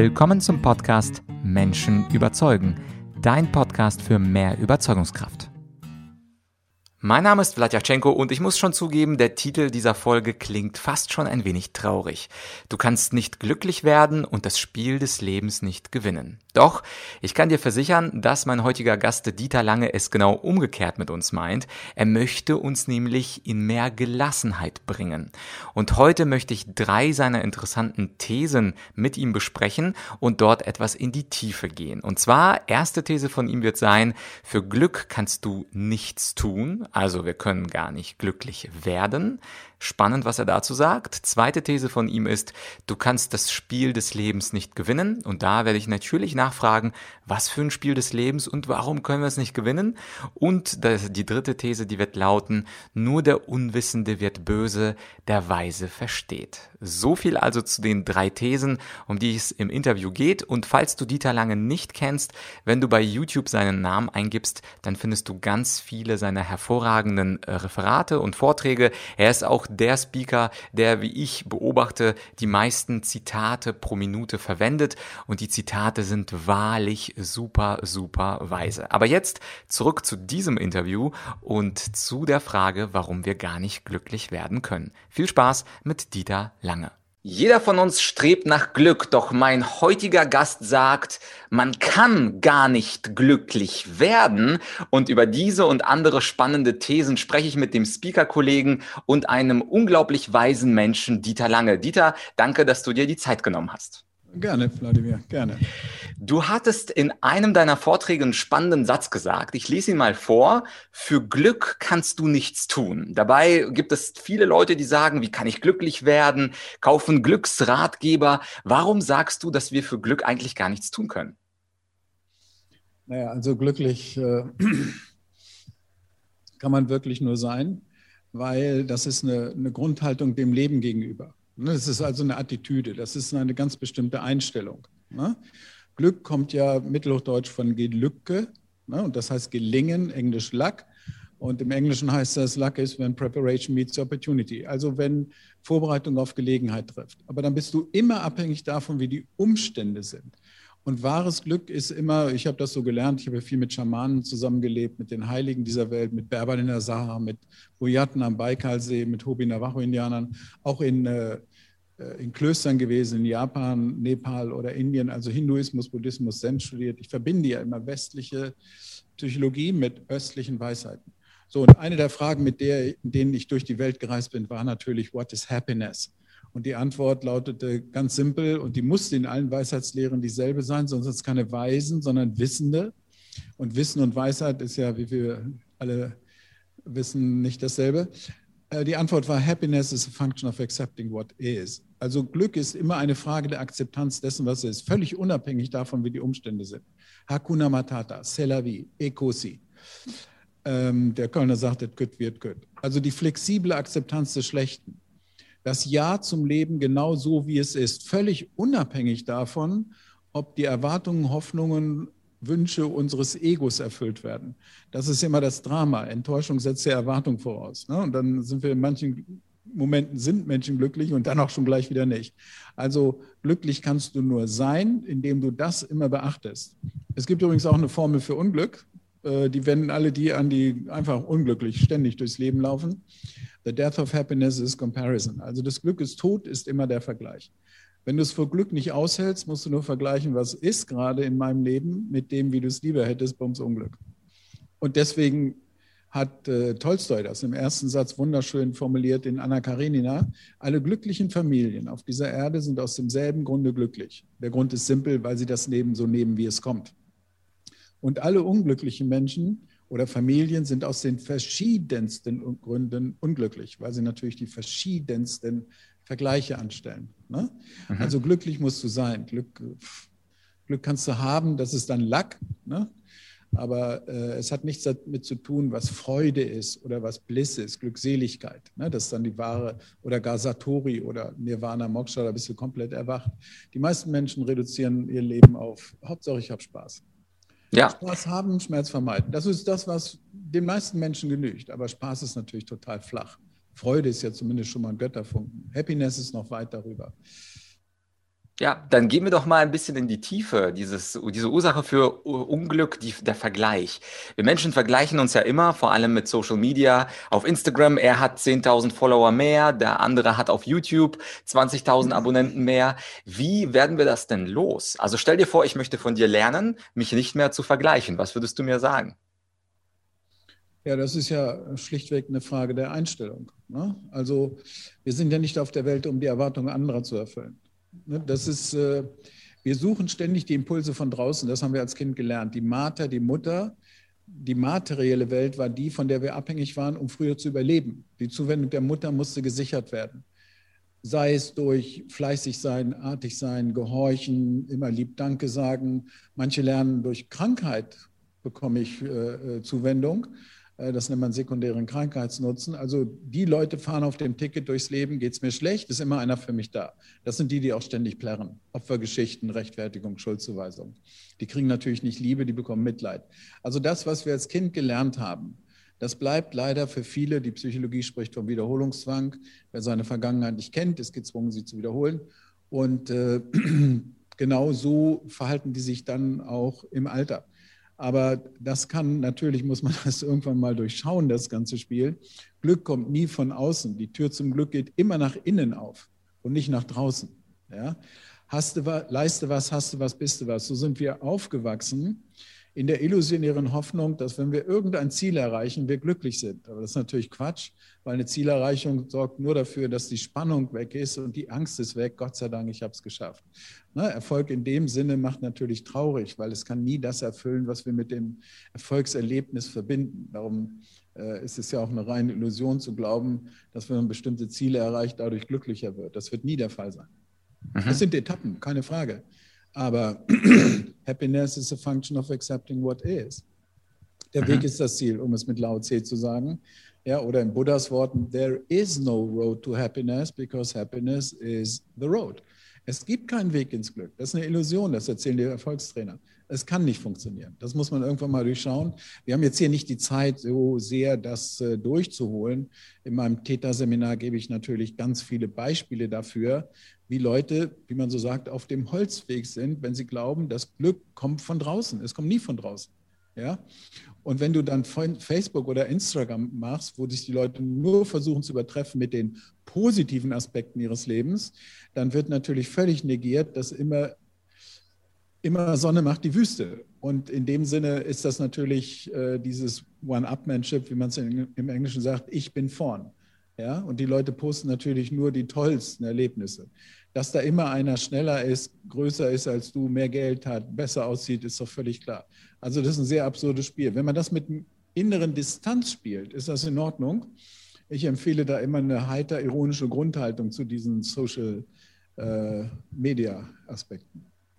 Willkommen zum Podcast Menschen überzeugen, dein Podcast für mehr Überzeugungskraft. Mein Name ist Vladyachenko und ich muss schon zugeben, der Titel dieser Folge klingt fast schon ein wenig traurig. Du kannst nicht glücklich werden und das Spiel des Lebens nicht gewinnen. Doch, ich kann dir versichern, dass mein heutiger Gast Dieter Lange es genau umgekehrt mit uns meint. Er möchte uns nämlich in mehr Gelassenheit bringen. Und heute möchte ich drei seiner interessanten Thesen mit ihm besprechen und dort etwas in die Tiefe gehen. Und zwar, erste These von ihm wird sein, für Glück kannst du nichts tun also wir können gar nicht glücklich werden. Spannend, was er dazu sagt. Zweite These von ihm ist, du kannst das Spiel des Lebens nicht gewinnen. Und da werde ich natürlich nachfragen, was für ein Spiel des Lebens und warum können wir es nicht gewinnen? Und die dritte These, die wird lauten, nur der Unwissende wird böse, der Weise versteht. So viel also zu den drei Thesen, um die es im Interview geht. Und falls du Dieter Lange nicht kennst, wenn du bei YouTube seinen Namen eingibst, dann findest du ganz viele seiner hervorragenden äh, Referate und Vorträge. Er ist auch der Speaker, der, wie ich beobachte, die meisten Zitate pro Minute verwendet und die Zitate sind wahrlich super, super weise. Aber jetzt zurück zu diesem Interview und zu der Frage, warum wir gar nicht glücklich werden können. Viel Spaß mit Dieter Lange. Jeder von uns strebt nach Glück, doch mein heutiger Gast sagt, man kann gar nicht glücklich werden. Und über diese und andere spannende Thesen spreche ich mit dem Speaker-Kollegen und einem unglaublich weisen Menschen, Dieter Lange. Dieter, danke, dass du dir die Zeit genommen hast. Gerne, Wladimir, gerne. Du hattest in einem deiner Vorträge einen spannenden Satz gesagt. Ich lese ihn mal vor. Für Glück kannst du nichts tun. Dabei gibt es viele Leute, die sagen, wie kann ich glücklich werden? Kaufen Glücksratgeber. Warum sagst du, dass wir für Glück eigentlich gar nichts tun können? Naja, also glücklich äh, kann man wirklich nur sein, weil das ist eine, eine Grundhaltung dem Leben gegenüber. Ne, das ist also eine Attitüde, das ist eine ganz bestimmte Einstellung. Ne? Glück kommt ja mittelhochdeutsch von Gelücke, ne? und das heißt gelingen, englisch luck. Und im Englischen heißt das, luck is when preparation meets opportunity. Also wenn Vorbereitung auf Gelegenheit trifft. Aber dann bist du immer abhängig davon, wie die Umstände sind. Und wahres Glück ist immer, ich habe das so gelernt, ich habe viel mit Schamanen zusammengelebt, mit den Heiligen dieser Welt, mit Berbern in der Sahara, mit Boyaten am Baikalsee, mit Hobi Navajo-Indianern, auch in, äh, in Klöstern gewesen, in Japan, Nepal oder Indien, also Hinduismus, Buddhismus, Zen studiert. Ich verbinde ja immer westliche Psychologie mit östlichen Weisheiten. So, und eine der Fragen, mit der, denen ich durch die Welt gereist bin, war natürlich, what is happiness? Und die Antwort lautete ganz simpel und die musste in allen Weisheitslehren dieselbe sein, sonst sind es keine Weisen, sondern Wissende. Und Wissen und Weisheit ist ja, wie wir alle wissen, nicht dasselbe. Äh, die Antwort war, Happiness is a function of accepting what is. Also Glück ist immer eine Frage der Akzeptanz dessen, was ist, völlig unabhängig davon, wie die Umstände sind. Hakuna Matata, Selavi, Ekosi. Ähm, der Kölner sagt, es gut wird gut. Also die flexible Akzeptanz des Schlechten das Ja zum Leben genau so, wie es ist, völlig unabhängig davon, ob die Erwartungen, Hoffnungen, Wünsche unseres Egos erfüllt werden. Das ist immer das Drama. Enttäuschung setzt ja Erwartung voraus. Ne? Und dann sind wir in manchen Momenten sind Menschen glücklich und dann auch schon gleich wieder nicht. Also glücklich kannst du nur sein, indem du das immer beachtest. Es gibt übrigens auch eine Formel für Unglück. Äh, die wenden alle die an, die einfach unglücklich ständig durchs Leben laufen. The death of happiness is comparison. Also das Glück ist tot, ist immer der Vergleich. Wenn du es vor Glück nicht aushältst, musst du nur vergleichen, was ist gerade in meinem Leben mit dem, wie du es lieber hättest, bums Unglück. Und deswegen hat äh, Tolstoi das im ersten Satz wunderschön formuliert in Anna Karenina. Alle glücklichen Familien auf dieser Erde sind aus demselben Grunde glücklich. Der Grund ist simpel, weil sie das Leben so nehmen, wie es kommt. Und alle unglücklichen Menschen oder Familien sind aus den verschiedensten Gründen unglücklich, weil sie natürlich die verschiedensten Vergleiche anstellen. Ne? Mhm. Also glücklich musst du sein. Glück, Glück kannst du haben, das ist dann Lack. Ne? Aber äh, es hat nichts damit zu tun, was Freude ist oder was Bliss ist, Glückseligkeit. Ne? Das ist dann die wahre, oder gar Satori oder Nirvana, Moksha, da bist du komplett erwacht. Die meisten Menschen reduzieren ihr Leben auf, Hauptsache ich habe Spaß. Ja. Spaß haben, Schmerz vermeiden. Das ist das, was den meisten Menschen genügt. Aber Spaß ist natürlich total flach. Freude ist ja zumindest schon mal ein Götterfunken. Happiness ist noch weit darüber. Ja, dann gehen wir doch mal ein bisschen in die Tiefe, dieses, diese Ursache für Unglück, die, der Vergleich. Wir Menschen vergleichen uns ja immer, vor allem mit Social Media. Auf Instagram, er hat 10.000 Follower mehr, der andere hat auf YouTube 20.000 Abonnenten mehr. Wie werden wir das denn los? Also stell dir vor, ich möchte von dir lernen, mich nicht mehr zu vergleichen. Was würdest du mir sagen? Ja, das ist ja schlichtweg eine Frage der Einstellung. Ne? Also wir sind ja nicht auf der Welt, um die Erwartungen anderer zu erfüllen. Ne, das ist, äh, wir suchen ständig die Impulse von draußen, das haben wir als Kind gelernt. Die Mater, die Mutter, die materielle Welt war die, von der wir abhängig waren, um früher zu überleben. Die Zuwendung der Mutter musste gesichert werden. Sei es durch fleißig sein, artig sein, gehorchen, immer lieb Danke sagen. Manche lernen durch Krankheit, bekomme ich äh, äh Zuwendung. Äh, das nennt man sekundären Krankheitsnutzen. Also die Leute fahren auf dem Ticket durchs Leben, geht es mir schlecht, ist immer einer für mich da. Das sind die, die auch ständig plärren. Opfergeschichten, Rechtfertigung, Schuldzuweisung. Die kriegen natürlich nicht Liebe, die bekommen Mitleid. Also das, was wir als Kind gelernt haben, das bleibt leider für viele, die Psychologie spricht vom Wiederholungszwang. Wer seine Vergangenheit nicht kennt, ist gezwungen, sie zu wiederholen. Und äh, genau so verhalten die sich dann auch im Alter. Aber das kann natürlich, muss man das irgendwann mal durchschauen, das ganze Spiel. Glück kommt nie von außen. Die Tür zum Glück geht immer nach innen auf und nicht nach draußen. Ja? Hast du was, leiste was, hast du was, bist du was. So sind wir aufgewachsen in der illusionären Hoffnung, dass wenn wir irgendein Ziel erreichen, wir glücklich sind. Aber das ist natürlich Quatsch, weil eine Zielerreichung sorgt nur dafür, dass die Spannung weg ist und die Angst ist weg. Gott sei Dank, ich habe es geschafft. Ne? Erfolg in dem Sinne macht natürlich traurig, weil es kann nie das erfüllen, was wir mit dem Erfolgserlebnis verbinden. Darum äh, ist es ja auch eine reine Illusion zu glauben, dass wenn man bestimmte Ziele erreicht, dadurch glücklicher wird. Das wird nie der Fall sein. Mhm. Das sind Etappen, keine Frage. Aber Happiness is a function of accepting what is. Der mhm. Weg ist das Ziel, um es mit Lao Tse zu sagen. Ja, oder in Buddhas Worten, there is no road to happiness because happiness is the road. Es gibt keinen Weg ins Glück. Das ist eine Illusion, das erzählen die Erfolgstrainer. Es kann nicht funktionieren. Das muss man irgendwann mal durchschauen. Wir haben jetzt hier nicht die Zeit, so sehr das äh, durchzuholen. In meinem Theta-Seminar gebe ich natürlich ganz viele Beispiele dafür, wie Leute, wie man so sagt, auf dem Holzweg sind, wenn sie glauben, das Glück kommt von draußen. Es kommt nie von draußen. Ja? Und wenn du dann Facebook oder Instagram machst, wo sich die Leute nur versuchen zu übertreffen mit den positiven Aspekten ihres Lebens, dann wird natürlich völlig negiert, dass immer, immer Sonne macht die Wüste. Und in dem Sinne ist das natürlich äh, dieses One-Upmanship, wie man es im Englischen sagt, ich bin vorn. Ja? Und die Leute posten natürlich nur die tollsten Erlebnisse. Dass da immer einer schneller ist, größer ist als du, mehr Geld hat, besser aussieht, ist doch völlig klar. Also das ist ein sehr absurdes Spiel. Wenn man das mit inneren Distanz spielt, ist das in Ordnung. Ich empfehle da immer eine heiter ironische Grundhaltung zu diesen Social äh.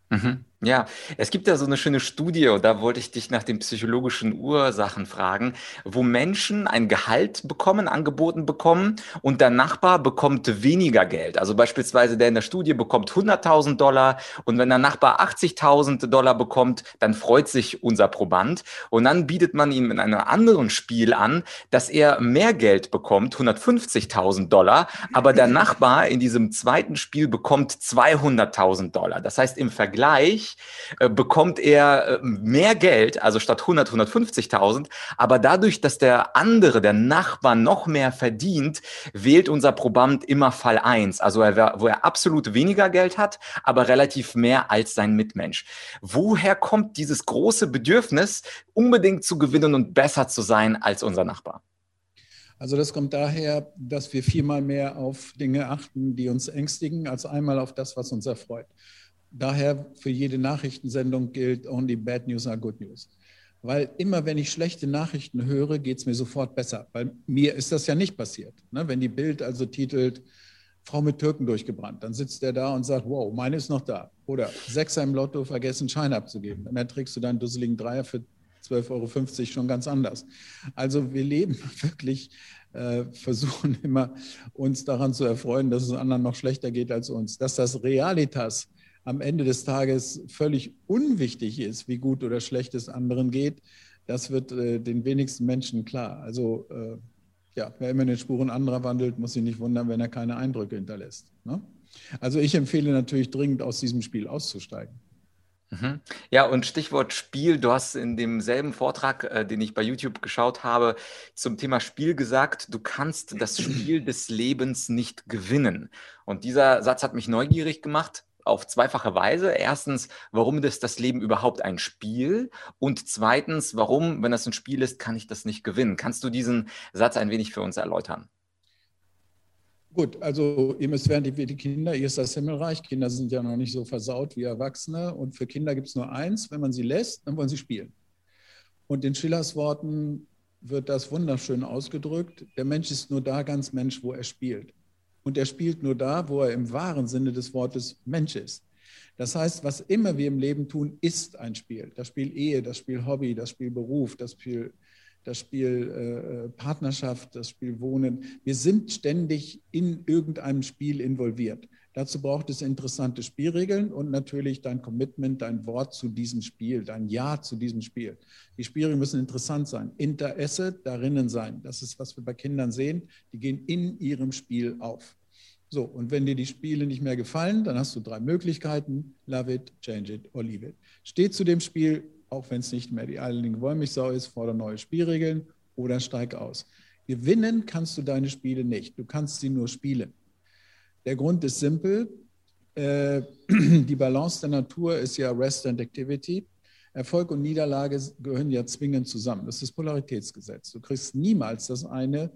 Mhm. Ja, es gibt ja so eine schöne Studie, und da wollte ich dich nach den psychologischen Ursachen fragen, wo Menschen ein Gehalt bekommen, angeboten bekommen und der Nachbar bekommt weniger Geld. Also beispielsweise der in der Studie bekommt 100.000 Dollar und wenn der Nachbar 80.000 Dollar bekommt, dann freut sich unser Proband und dann bietet man ihm in einem anderen Spiel an, dass er mehr Geld bekommt, 150.000 Dollar, aber der Nachbar in diesem zweiten Spiel bekommt 200.000 Dollar. Das heißt, im Vergleich äh, bekommt er äh, mehr Geld, also statt 100, 150.000. Aber dadurch, dass der andere, der Nachbar noch mehr verdient, wählt unser Proband immer Fall 1. Also er, wo er absolut weniger Geld hat, aber relativ mehr als sein Mitmensch. Woher kommt dieses große Bedürfnis, unbedingt zu gewinnen und besser zu sein als unser Nachbar? Also das kommt daher, dass wir viermal mehr auf Dinge achten, die uns ängstigen, als einmal auf das, was uns erfreut. Daher für jede Nachrichtensendung gilt, only bad news are good news. Weil immer, wenn ich schlechte Nachrichten höre, geht es mir sofort besser. Weil mir ist das ja nicht passiert. Ne? Wenn die Bild also titelt, Frau mit Türken durchgebrannt, dann sitzt der da und sagt, wow, meine ist noch da. Oder Sechser im Lotto vergessen, Schein abzugeben. Dann trägst du deinen dusseligen Dreier für 12,50 Euro schon ganz anders. Also wir leben wirklich, äh, versuchen immer uns daran zu erfreuen, dass es anderen noch schlechter geht als uns. Dass das Realitas am Ende des Tages völlig unwichtig ist, wie gut oder schlecht es anderen geht, das wird äh, den wenigsten Menschen klar. Also äh, ja, wer immer in den Spuren anderer wandelt, muss sich nicht wundern, wenn er keine Eindrücke hinterlässt. Ne? Also ich empfehle natürlich dringend, aus diesem Spiel auszusteigen. Mhm. Ja, und Stichwort Spiel, du hast in demselben Vortrag, äh, den ich bei YouTube geschaut habe, zum Thema Spiel gesagt, du kannst das Spiel des Lebens nicht gewinnen. Und dieser Satz hat mich neugierig gemacht auf zweifache Weise. Erstens, warum ist das Leben überhaupt ein Spiel? Und zweitens, warum, wenn das ein Spiel ist, kann ich das nicht gewinnen? Kannst du diesen Satz ein wenig für uns erläutern? Gut, also ihr müsst werden wie die Kinder, ihr ist das Himmelreich. Kinder sind ja noch nicht so versaut wie Erwachsene. Und für Kinder gibt es nur eins, wenn man sie lässt, dann wollen sie spielen. Und in Schillers Worten wird das wunderschön ausgedrückt. Der Mensch ist nur da ganz Mensch, wo er spielt. Und er spielt nur da, wo er im wahren Sinne des Wortes Mensch ist. Das heißt, was immer wir im Leben tun, ist ein Spiel. Das Spiel Ehe, das Spiel Hobby, das Spiel Beruf, das Spiel das Spiel äh, Partnerschaft, das Spiel Wohnen. Wir sind ständig in irgendeinem Spiel involviert. Dazu braucht es interessante Spielregeln und natürlich dein Commitment, dein Wort zu diesem Spiel, dein Ja zu diesem Spiel. Die Spielregeln müssen interessant sein, Interesse darinnen sein. Das ist, was wir bei Kindern sehen. Die gehen in ihrem Spiel auf. So, und wenn dir die Spiele nicht mehr gefallen, dann hast du drei Möglichkeiten: Love it, change it or leave it. Steh zu dem Spiel, auch wenn es nicht mehr die eierlegende Wollmilchsau ist, fordere neue Spielregeln oder steig aus. Gewinnen kannst du deine Spiele nicht. Du kannst sie nur spielen. Der Grund ist simpel. Äh, die Balance der Natur ist ja Rest and Activity. Erfolg und Niederlage gehören ja zwingend zusammen. Das ist das Polaritätsgesetz. Du kriegst niemals das eine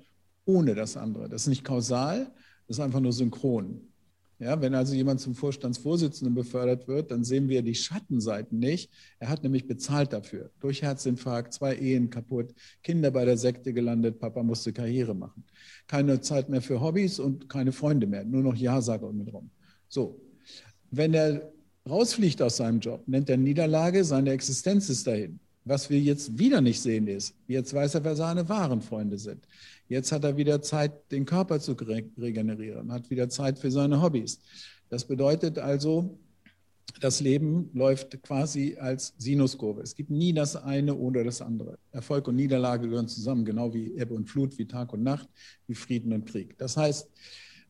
ohne das andere. Das ist nicht kausal, ist einfach nur synchron. Ja, wenn also jemand zum Vorstandsvorsitzenden befördert wird, dann sehen wir die Schattenseiten nicht. Er hat nämlich bezahlt dafür. Durch Herzinfarkt, zwei Ehen kaputt, Kinder bei der Sekte gelandet, Papa musste Karriere machen. Keine Zeit mehr für Hobbys und keine Freunde mehr, nur noch Ja-Sager um ihn rum. So, wenn er rausfliegt aus seinem Job, nennt er Niederlage, seine Existenz ist dahin. Was wir jetzt wieder nicht sehen ist, jetzt weiß er, wer seine wahren Freunde sind. Jetzt hat er wieder Zeit, den Körper zu regenerieren, hat wieder Zeit für seine Hobbys. Das bedeutet also, das Leben läuft quasi als Sinuskurve. Es gibt nie das eine oder das andere. Erfolg und Niederlage gehören zusammen, genau wie Ebbe und Flut, wie Tag und Nacht, wie Frieden und Krieg. Das heißt,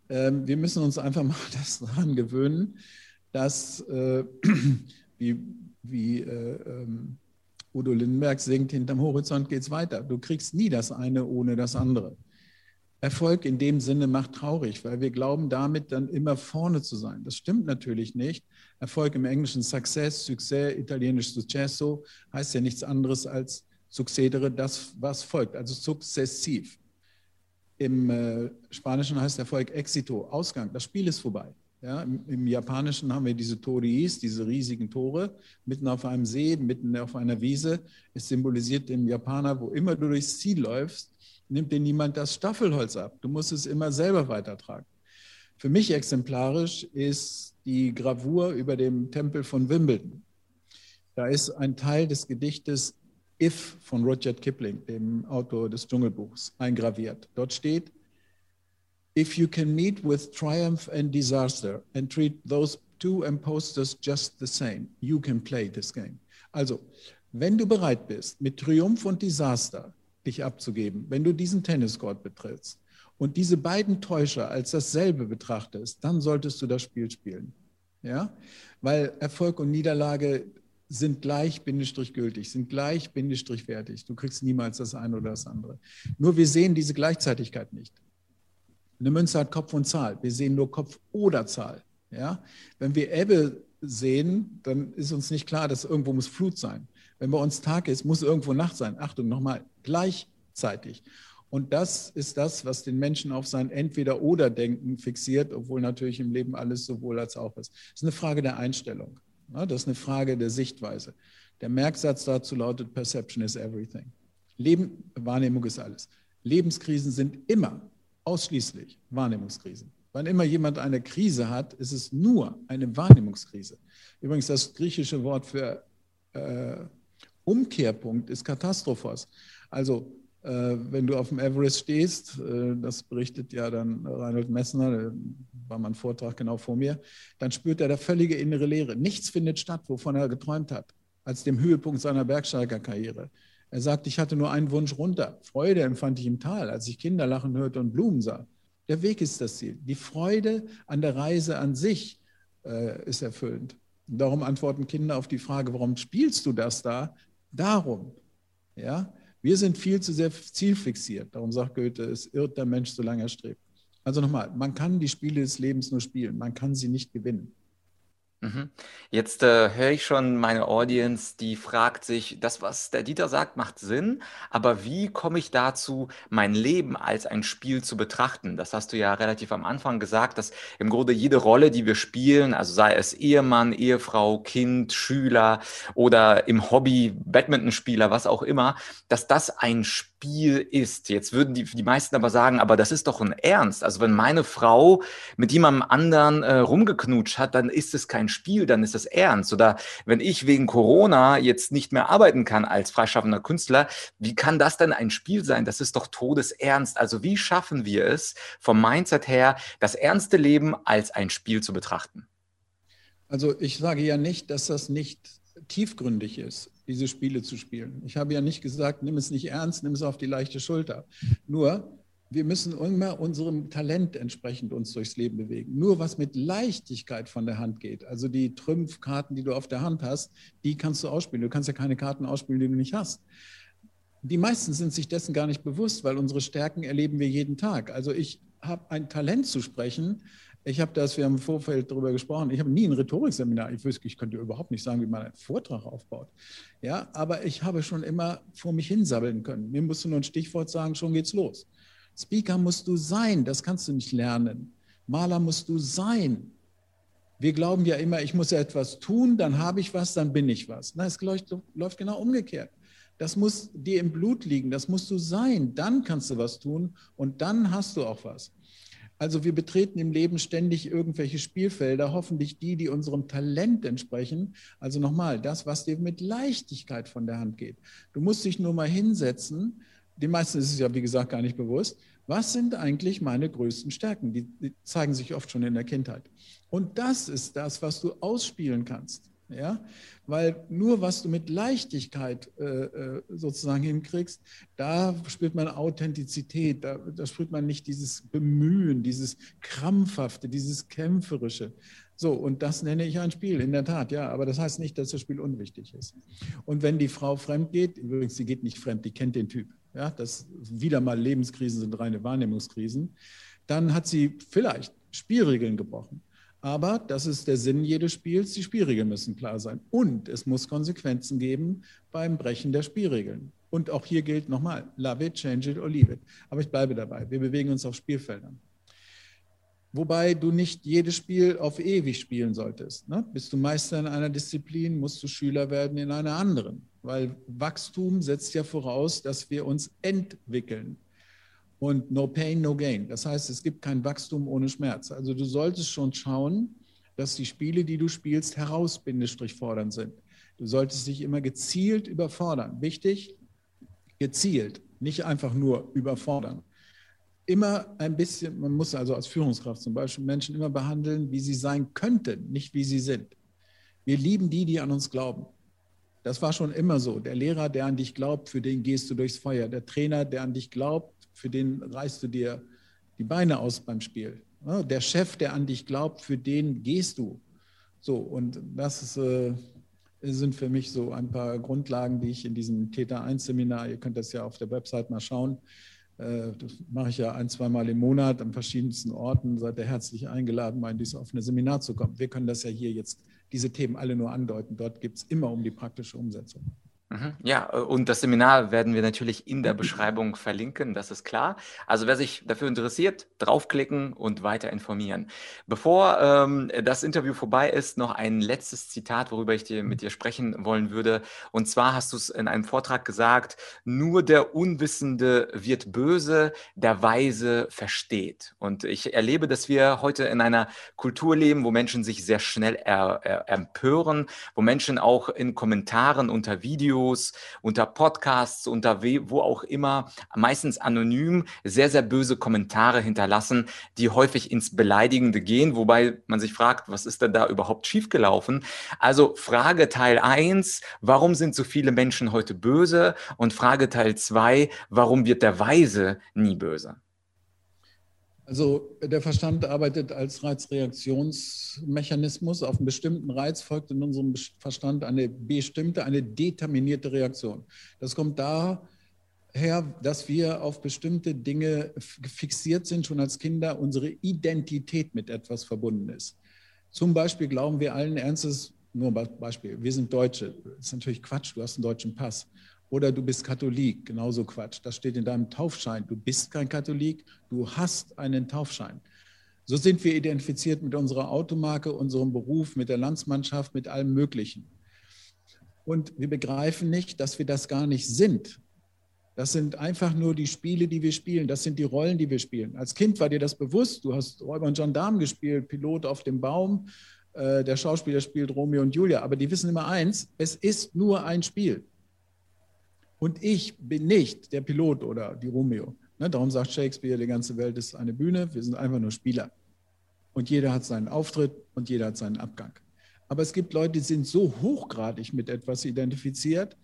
ähm, wir müssen uns einfach mal das daran gewöhnen, dass, äh, wie, wie äh, ähm, Udo Lindenberg singt, hinterm Horizont geht es weiter. Du kriegst nie das eine ohne das andere. Erfolg in dem Sinne macht traurig, weil wir glauben, damit dann immer vorne zu sein. Das stimmt natürlich nicht. Erfolg im Englischen Success, Success, italienisch Successo, heißt ja nichts anderes als succedere, das, was folgt, also sukzessiv. Im äh, Spanischen heißt Erfolg Exito, Ausgang, das Spiel ist vorbei. Ja, im, im, Japanischen haben wir diese Toris, diese riesigen Tore, mitten auf einem See, mitten auf einer Wiese. Es symbolisiert dem Japaner, wo immer du durchs Ziel läufst, nimmt dir niemand das Staffelholz ab. Du musst es immer selber weitertragen. Für mich exemplarisch ist die Gravur über dem Tempel von Wimbledon. Da ist ein Teil des Gedichtes If von Rudyard Kipling, dem Autor des Dschungelbuchs, eingraviert. Dort steht, if you can meet with triumph and disaster and treat those two imposters just the same, you can play this game. Also, wenn du bereit bist, mit Triumph und Desaster dich abzugeben, wenn du diesen Tenniscourt betrittst und diese beiden Täuscher als dasselbe betrachtest, dann solltest du das Spiel spielen. Ja? Weil Erfolg und Niederlage sind gleich bindestrich gültig, sind gleich bindestrich wertig. Du kriegst niemals das eine oder das andere. Nur wir sehen diese Gleichzeitigkeit nicht. Eine Münze hat Kopf und Zahl. Wir sehen nur Kopf oder Zahl. Ja? Wenn wir Ebbe sehen, dann ist uns nicht klar, dass irgendwo muss Flut sein. Wenn bei uns Tag ist, muss irgendwo Nacht sein. Achtung, nochmal, gleichzeitig. Und das ist das, was den Menschen auf sein Entweder-Oder-Denken fixiert, obwohl natürlich im Leben alles sowohl als auch ist. Das ist eine Frage der Einstellung. Das ist eine Frage der Sichtweise. Der Merksatz dazu lautet, Perception is everything. Leben, Wahrnehmung ist alles. Lebenskrisen sind immer ausschließlich Wahrnehmungskrisen. Wann immer jemand eine Krise hat, ist es nur eine Wahrnehmungskrise. Übrigens, das griechische Wort für äh, Umkehrpunkt ist Katastrophos. Also, äh, wenn du auf dem Everest stehst, äh, das berichtet ja dann Reinhold Messner, war mein Vortrag genau vor mir, dann spürt er da völlige innere Leere. Nichts findet statt, wovon er geträumt hat, als dem Höhepunkt seiner Bergsteigerkarriere. Er sagt, ich hatte nur einen Wunsch runter. Freude empfand ich im Tal, als ich Kinder lachen hörte und Blumen sah. Der Weg ist das Ziel. Die Freude an der Reise an sich äh, ist erfüllend. Und darum antworten Kinder auf die Frage, warum spielst du das da? Darum. Ja? Wir sind viel zu sehr zielfixiert. Darum sagt Goethe, es irrt der Mensch, solange er strebt. Also nochmal, man kann die Spiele des Lebens nur spielen, man kann sie nicht gewinnen. Mhm. Jetzt äh, höre ich schon meine Audience, die fragt sich, das, was der Dieter sagt, macht Sinn, aber wie komme ich dazu, mein Leben als ein Spiel zu betrachten? Das hast du ja relativ am Anfang gesagt, dass im Grunde jede Rolle, die wir spielen, also sei es Ehemann, Ehefrau, Kind, Schüler oder im Hobby, Badmintonspieler, was auch immer, dass das ein Spiel Spiel ist. Jetzt würden die, die meisten aber sagen, aber das ist doch ein Ernst. Also wenn meine Frau mit jemandem anderen äh, rumgeknutscht hat, dann ist es kein Spiel, dann ist es ernst. Oder wenn ich wegen Corona jetzt nicht mehr arbeiten kann als freischaffender Künstler, wie kann das denn ein Spiel sein? Das ist doch todesernst. Also wie schaffen wir es vom Mindset her, das ernste Leben als ein Spiel zu betrachten? Also ich sage ja nicht, dass das nicht tiefgründig ist diese Spiele zu spielen. Ich habe ja nicht gesagt, nimm es nicht ernst, nimm es auf die leichte Schulter. Nur, wir müssen immer unserem Talent entsprechend uns durchs Leben bewegen. Nur was mit Leichtigkeit von der Hand geht, also die Trümpfkarten, die du auf der Hand hast, die kannst du ausspielen. Du kannst ja keine Karten ausspielen, die du nicht hast. Die meisten sind sich dessen gar nicht bewusst, weil unsere Stärken erleben wir jeden Tag. Also ich habe ein Talent zu sprechen, ich habe das, wir haben im Vorfeld darüber gesprochen, ich habe nie ein Rhetorikseminar, ich, wüsste, ich könnte überhaupt nicht sagen, wie man einen Vortrag aufbaut. Ja, aber ich habe schon immer vor mich hinsabbeln können. Mir musst du nur ein Stichwort sagen, schon geht's los. Speaker musst du sein, das kannst du nicht lernen. Maler musst du sein. Wir glauben ja immer, ich muss ja etwas tun, dann habe ich was, dann bin ich was. Nein, es läuft, läuft genau umgekehrt. Das muss dir im Blut liegen, das musst du sein. Dann kannst du was tun und dann hast du auch was. Also wir betreten im Leben ständig irgendwelche Spielfelder, hoffentlich die, die unserem Talent entsprechen. Also nochmal, das, was dir mit Leichtigkeit von der Hand geht. Du musst dich nur mal hinsetzen. Den meisten ist es ja, wie gesagt, gar nicht bewusst. Was sind eigentlich meine größten Stärken? Die, die zeigen sich oft schon in der Kindheit. Und das ist das, was du ausspielen kannst. Ja? Weil nur was du mit Leichtigkeit äh, äh, sozusagen hinkriegst, da spürt man Authentizität, da, da spürt man nicht dieses Bemühen, dieses Krampfhafte, dieses Kämpferische. So, und das nenne ich ein Spiel, in der Tat, ja. Aber das heißt nicht, dass das Spiel unwichtig ist. Und wenn die Frau fremd geht, übrigens, sie geht nicht fremd, die kennt den Typ. Ja, das wieder mal Lebenskrisen sind reine Wahrnehmungskrisen. Dann hat sie vielleicht Spielregeln gebrochen. Aber das ist der Sinn jedes Spiels. Die Spielregeln müssen klar sein. Und es muss Konsequenzen geben beim Brechen der Spielregeln. Und auch hier gilt nochmal, love it, change it or leave it. Aber ich bleibe dabei. Wir bewegen uns auf Spielfeldern. Wobei du nicht jedes Spiel auf ewig spielen solltest. Ne? Bist du Meister in einer Disziplin, musst du Schüler werden in einer anderen. Weil Wachstum setzt ja voraus, dass wir uns entwickeln und no pain, no gain. Das heißt, es gibt kein Wachstum ohne Schmerz. Also du solltest schon schauen, dass die Spiele, die du spielst, herausfordernd sind. Du solltest dich immer gezielt überfordern. Wichtig, gezielt, nicht einfach nur überfordern. Immer ein bisschen, man muss also als Führungskraft zum Beispiel Menschen immer behandeln, wie sie sein könnten, nicht wie sie sind. Wir lieben die, die an uns glauben. Das war schon immer so. Der Lehrer, der an dich glaubt, für den gehst du durchs Feuer. Der Trainer, der an dich glaubt, für den reißt du dir die Beine aus beim Spiel. Der Chef, der an dich glaubt, für den gehst du. So, und das ist, äh, sind für mich so ein paar Grundlagen, die ich in diesem Täter 1 Seminar, ihr könnt das ja auf der Website mal schauen, äh, das mache ich ja ein, zweimal im Monat an verschiedensten Orten. Seid ihr herzlich eingeladen, mal in dieses offene Seminar zu kommen. Wir können das ja hier jetzt, diese Themen alle nur andeuten. Dort geht es immer um die praktische Umsetzung. Mhm. Ja, äh, und das Seminar werden wir natürlich in der Beschreibung verlinken, das ist klar. Also wer sich dafür interessiert, draufklicken und weiter informieren. Bevor ähm, das Interview vorbei ist, noch ein letztes Zitat, worüber ich dir, mit dir sprechen wollen würde. Und zwar hast du es in einem Vortrag gesagt, nur der Unwissende wird böse, der Weise versteht. Und ich erlebe, dass wir heute in einer Kultur leben, wo Menschen sich sehr schnell er, er, empören, wo Menschen auch in Kommentaren unter Videos Videos, unter Podcasts, unter wo auch immer, meistens anonym, sehr, sehr böse Kommentare hinterlassen, die häufig ins Beleidigende gehen, wobei man sich fragt, was ist denn da überhaupt schiefgelaufen? Also Frage Teil 1, warum sind so viele Menschen heute böse? Und Frage Teil 2, warum wird der Weise nie böse? Also der Verstand arbeitet als Reizreaktionsmechanismus. Auf einen bestimmten Reiz folgt in unserem Verstand eine bestimmte, eine determinierte Reaktion. Das kommt daher, dass wir auf bestimmte Dinge fixiert sind, schon als Kinder unsere Identität mit etwas verbunden ist. Zum Beispiel glauben wir allen Ernstes, nur ein Beispiel, wir sind Deutsche. Das ist natürlich Quatsch, du hast einen deutschen Pass. Oder du bist Katholik, genauso Quatsch. Das steht in deinem Taufschein. Du bist kein Katholik, du hast einen Taufschein. So sind wir identifiziert mit unserer Automarke, unserem Beruf, mit der Landsmannschaft, mit allem Möglichen. Und wir begreifen nicht, dass wir das gar nicht sind. Das sind einfach nur die Spiele, die wir spielen. Das sind die Rollen, die wir spielen. Als Kind war dir das bewusst. Du hast Räuber und Gendarm gespielt, Pilot auf dem Baum. Äh, der Schauspieler spielt Romeo und Julia. Aber die wissen immer eins, es ist nur ein Spiel. Und ich bin nicht der Pilot oder die Romeo. Ne, darum sagt Shakespeare, die ganze Welt ist eine Bühne, wir sind einfach nur Spieler. Und jeder hat seinen Auftritt und jeder hat seinen Abgang. Aber es gibt Leute, die sind so hochgradig mit etwas identifiziert,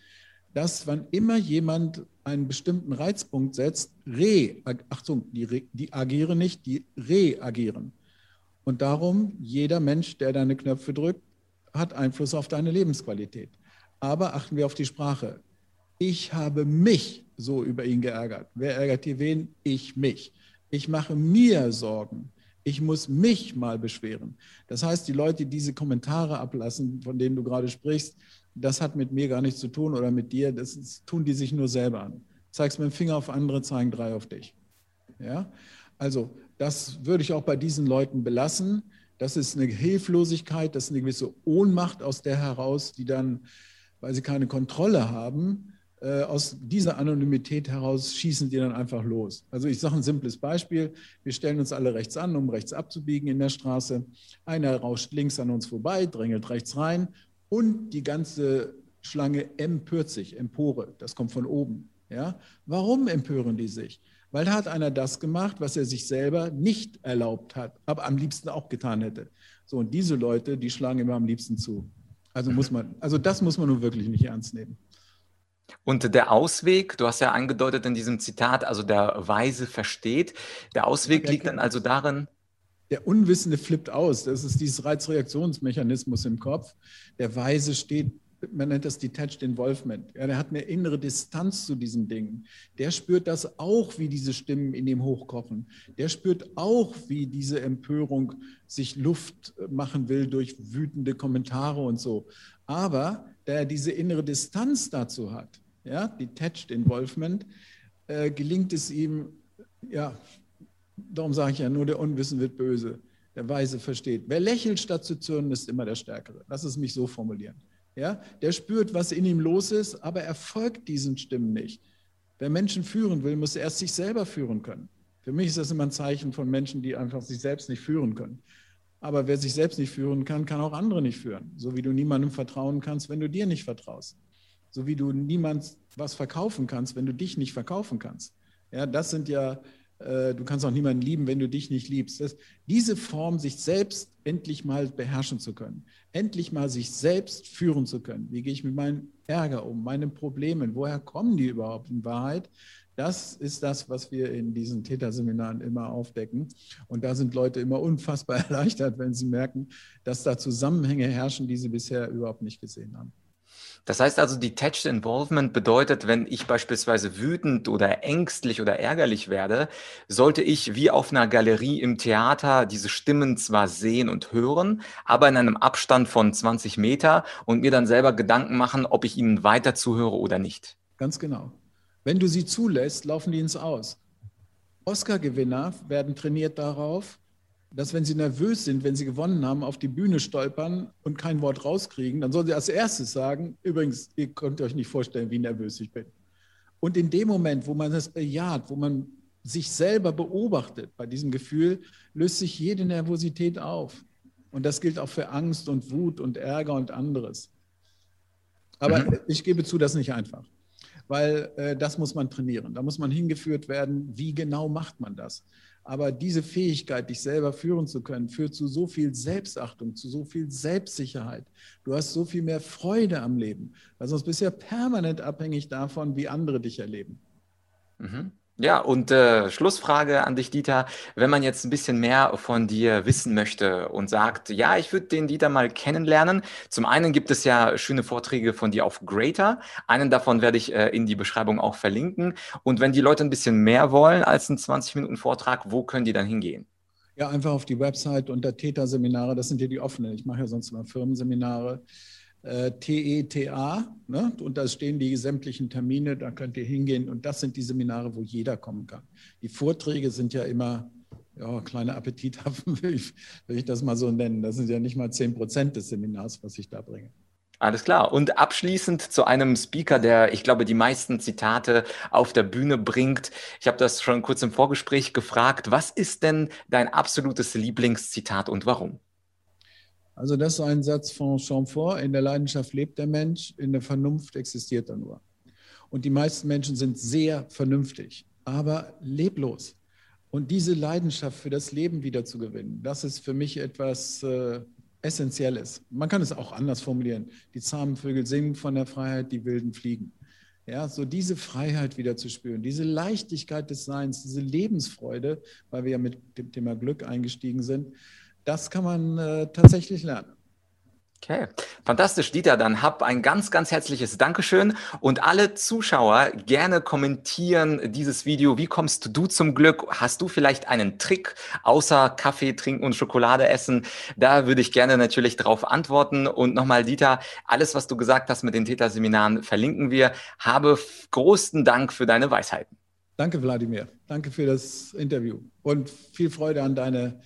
dass wann immer jemand einen bestimmten Reizpunkt setzt, re, Achtung, die, die agieren nicht, die reagieren. Und darum, jeder Mensch, der deine Knöpfe drückt, hat Einfluss auf deine Lebensqualität. Aber achten wir auf die Sprache. Ich habe mich so über ihn geärgert. Wer ärgert hier wen? Ich mich. Ich mache mir Sorgen. Ich muss mich mal beschweren. Das heißt, die Leute, die diese Kommentare ablassen, von denen du gerade sprichst, das hat mit mir gar nichts zu tun oder mit dir, das ist, tun die sich nur selber an. Zeigst mit dem Finger auf andere, zeigen drei auf dich. Ja? Also, das würde ich auch bei diesen Leuten belassen. Das ist eine Hilflosigkeit, das ist eine gewisse Ohnmacht aus der heraus, die dann, weil sie keine Kontrolle haben, äh, aus dieser Anonymität heraus schießen die dann einfach los. Also ich sage ein simples Beispiel. Wir stellen uns alle rechts an, um rechts abzubiegen in der Straße. Einer rauscht links an uns vorbei, drängelt rechts rein und die ganze Schlange empört sich, Empore, das kommt von oben. Ja? Warum empören die sich? Weil da hat einer das gemacht, was er sich selber nicht erlaubt hat, aber am liebsten auch getan hätte. So, und diese Leute, die schlagen immer am liebsten zu. Also muss man, also das muss man nun wirklich nicht ernst nehmen. Und der Ausweg, du hast ja angedeutet in diesem Zitat, also der Weise versteht, der Ausweg liegt dann also darin. Der Unwissende flippt aus. Das ist dieses Reizreaktionsmechanismus im Kopf. Der Weise steht, man nennt das Detached Involvement. Ja, der hat eine innere Distanz zu diesen Dingen. Der spürt das auch, wie diese Stimmen in ihm hochkochen. Der spürt auch, wie diese Empörung sich Luft machen will durch wütende Kommentare und so. Aber da er diese innere Distanz dazu hat, ja, Detached Involvement, äh, gelingt es ihm, ja, darum sage ich ja, nur der Unwissen wird böse, der Weise versteht. Wer lächelt statt zu zürnen, ist immer der Stärkere. Lass es mich so formulieren. Ja, der spürt, was in ihm los ist, aber er folgt diesen Stimmen nicht. Wer Menschen führen will, muss erst sich selber führen können. Für mich ist das immer ein Zeichen von Menschen, die einfach sich selbst nicht führen können. Aber wer sich selbst nicht führen kann, kann auch andere nicht führen. So wie du niemandem vertrauen kannst, wenn du dir nicht vertraust. So wie du niemand was verkaufen kannst, wenn du dich nicht verkaufen kannst. Ja, das sind ja, äh, du kannst auch niemanden lieben, wenn du dich nicht liebst. Das, diese Form, sich selbst endlich mal beherrschen zu können, endlich mal sich selbst führen zu können. Wie gehe ich mit meinem Ärger um, meinen Problemen? Woher kommen die überhaupt in Wahrheit? Das ist das, was wir in diesen Täterseminaren immer aufdecken. Und da sind Leute immer unfassbar erleichtert, wenn sie merken, dass da Zusammenhänge herrschen, die sie bisher überhaupt nicht gesehen haben. Das heißt also, Detached Involvement bedeutet, wenn ich beispielsweise wütend oder ängstlich oder ärgerlich werde, sollte ich wie auf einer Galerie im Theater diese Stimmen zwar sehen und hören, aber in einem Abstand von 20 Meter und mir dann selber Gedanken machen, ob ich ihnen weiter zuhöre oder nicht. Ganz genau. Wenn du sie zulässt, laufen die ins Aus. Oscar-Gewinner werden trainiert darauf, dass wenn sie nervös sind, wenn sie gewonnen haben, auf die Bühne stolpern und kein Wort rauskriegen, dann sollen sie als erstes sagen, übrigens, ihr könnt euch nicht vorstellen, wie nervös ich bin. Und in dem Moment, wo man das bejaht, wo man sich selber beobachtet bei diesem Gefühl, löst sich jede Nervosität auf. Und das gilt auch für Angst und Wut und Ärger und anderes. Aber mhm. ich gebe zu, das ist nicht einfach weil äh, das muss man trainieren. Da muss man hingeführt werden, wie genau macht man das. Aber diese Fähigkeit, dich selber führen zu können, führt zu so viel Selbstachtung, zu so viel Selbstsicherheit. Du hast so viel mehr Freude am Leben, weil sonst bist du ja permanent abhängig davon, wie andere dich erleben. Mhm. Ja, und äh, Schlussfrage an dich, Dieter. Wenn man jetzt ein bisschen mehr von dir wissen möchte und sagt, ja, ich würde den Dieter mal kennenlernen. Zum einen gibt es ja schöne Vorträge von dir auf Greater. Einen davon werde ich äh, in die Beschreibung auch verlinken. Und wenn die Leute ein bisschen mehr wollen als einen 20-Minuten-Vortrag, wo können die dann hingehen? Ja, einfach auf die Website unter Täter-Seminare. Das sind ja die offenen. Ich mache ja sonst immer Firmenseminare äh, TETA, ne? und da stehen die sämtlichen Termine, da könnt ihr hingehen und das sind die Seminare, wo jeder kommen kann. Die Vorträge sind ja immer, ja, kleine Appetithafen, will ich, will ich das mal so nennen. Das sind ja nicht mal 10 Prozent des Seminars, was ich da bringe. Alles klar. Und abschließend zu einem Speaker, der, ich glaube, die meisten Zitate auf der Bühne bringt. Ich habe das schon kurz im Vorgespräch gefragt. Was ist denn dein absolutes Lieblingszitat und warum? Also das ist ein Satz von Chamfort, in der Leidenschaft lebt der Mensch, in der Vernunft existiert er nur. Und die meisten Menschen sind sehr vernünftig, aber leblos. Und diese Leidenschaft für das Leben wieder zu gewinnen, das ist für mich etwas äh, Essentielles. Man kann es auch anders formulieren. Die zahmen Vögel singen von der Freiheit, die wilden fliegen. Ja, so diese Freiheit wieder zu spüren, diese Leichtigkeit des Seins, diese Lebensfreude, weil wir ja mit dem Thema Glück eingestiegen sind, das kann man äh, tatsächlich lernen. Okay, fantastisch, Dieter. Dann hab ein ganz, ganz herzliches Dankeschön und alle Zuschauer gerne kommentieren dieses Video. Wie kommst du zum Glück? Hast du vielleicht einen Trick außer Kaffee trinken und Schokolade essen? Da würde ich gerne natürlich darauf antworten. Und nochmal, Dieter, alles, was du gesagt hast mit den Täterseminaren, verlinken wir. Habe großen Dank für deine Weisheiten. Danke, Wladimir. Danke für das Interview und viel Freude an deine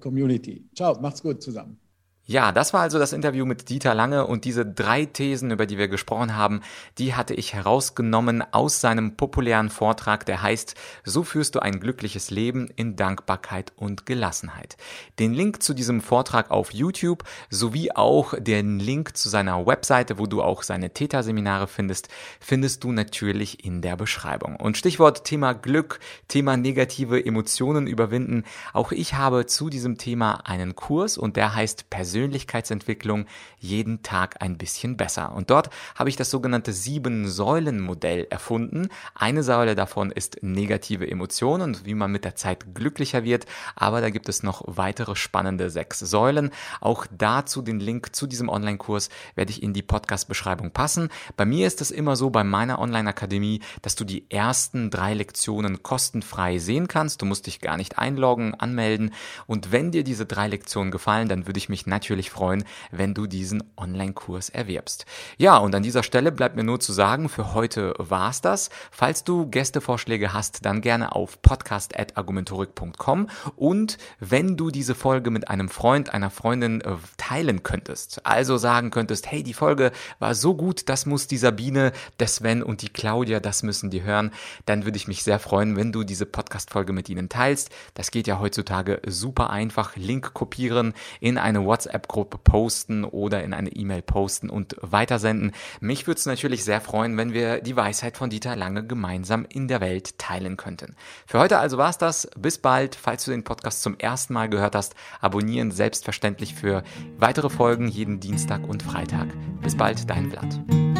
Community. Ciao, macht's gut zusammen. Ja, das war also das Interview mit Dieter Lange und diese drei Thesen, über die wir gesprochen haben, die hatte ich herausgenommen aus seinem populären Vortrag, der heißt So führst du ein glückliches Leben in Dankbarkeit und Gelassenheit. Den Link zu diesem Vortrag auf YouTube sowie auch den Link zu seiner Webseite, wo du auch seine Täterseminare findest, findest du natürlich in der Beschreibung. Und Stichwort Thema Glück, Thema negative Emotionen überwinden. Auch ich habe zu diesem Thema einen Kurs und der heißt Persönlichkeit Persönlichkeitsentwicklung jeden Tag ein bisschen besser. Und dort habe ich das sogenannte Sieben-Säulen-Modell erfunden. Eine Säule davon ist negative Emotionen und wie man mit der Zeit glücklicher wird. Aber da gibt es noch weitere spannende sechs Säulen. Auch dazu den Link zu diesem Online-Kurs werde ich in die Podcast-Beschreibung passen. Bei mir ist es immer so bei meiner Online-Akademie, dass du die ersten drei Lektionen kostenfrei sehen kannst. Du musst dich gar nicht einloggen, anmelden. Und wenn dir diese drei Lektionen gefallen, dann würde ich mich natürlich natürlich freuen, wenn du diesen Online-Kurs erwirbst. Ja, und an dieser Stelle bleibt mir nur zu sagen, für heute war's das. Falls du Gästevorschläge hast, dann gerne auf podcast.argumentorik.com und wenn du diese Folge mit einem Freund, einer Freundin äh, teilen könntest, also sagen könntest, hey, die Folge war so gut, das muss die Sabine, der Sven und die Claudia, das müssen die hören, dann würde ich mich sehr freuen, wenn du diese Podcast-Folge mit ihnen teilst. Das geht ja heutzutage super einfach. Link kopieren in eine WhatsApp WhatsApp-Gruppe posten oder in eine E-Mail posten und weitersenden. Mich würde es natürlich sehr freuen, wenn wir die Weisheit von Dieter Lange gemeinsam in der Welt teilen könnten. Für heute also war's das. Bis bald. Falls du den Podcast zum ersten Mal gehört hast, abonnieren selbstverständlich für weitere Folgen jeden Dienstag und Freitag. Bis bald, dein Vlad.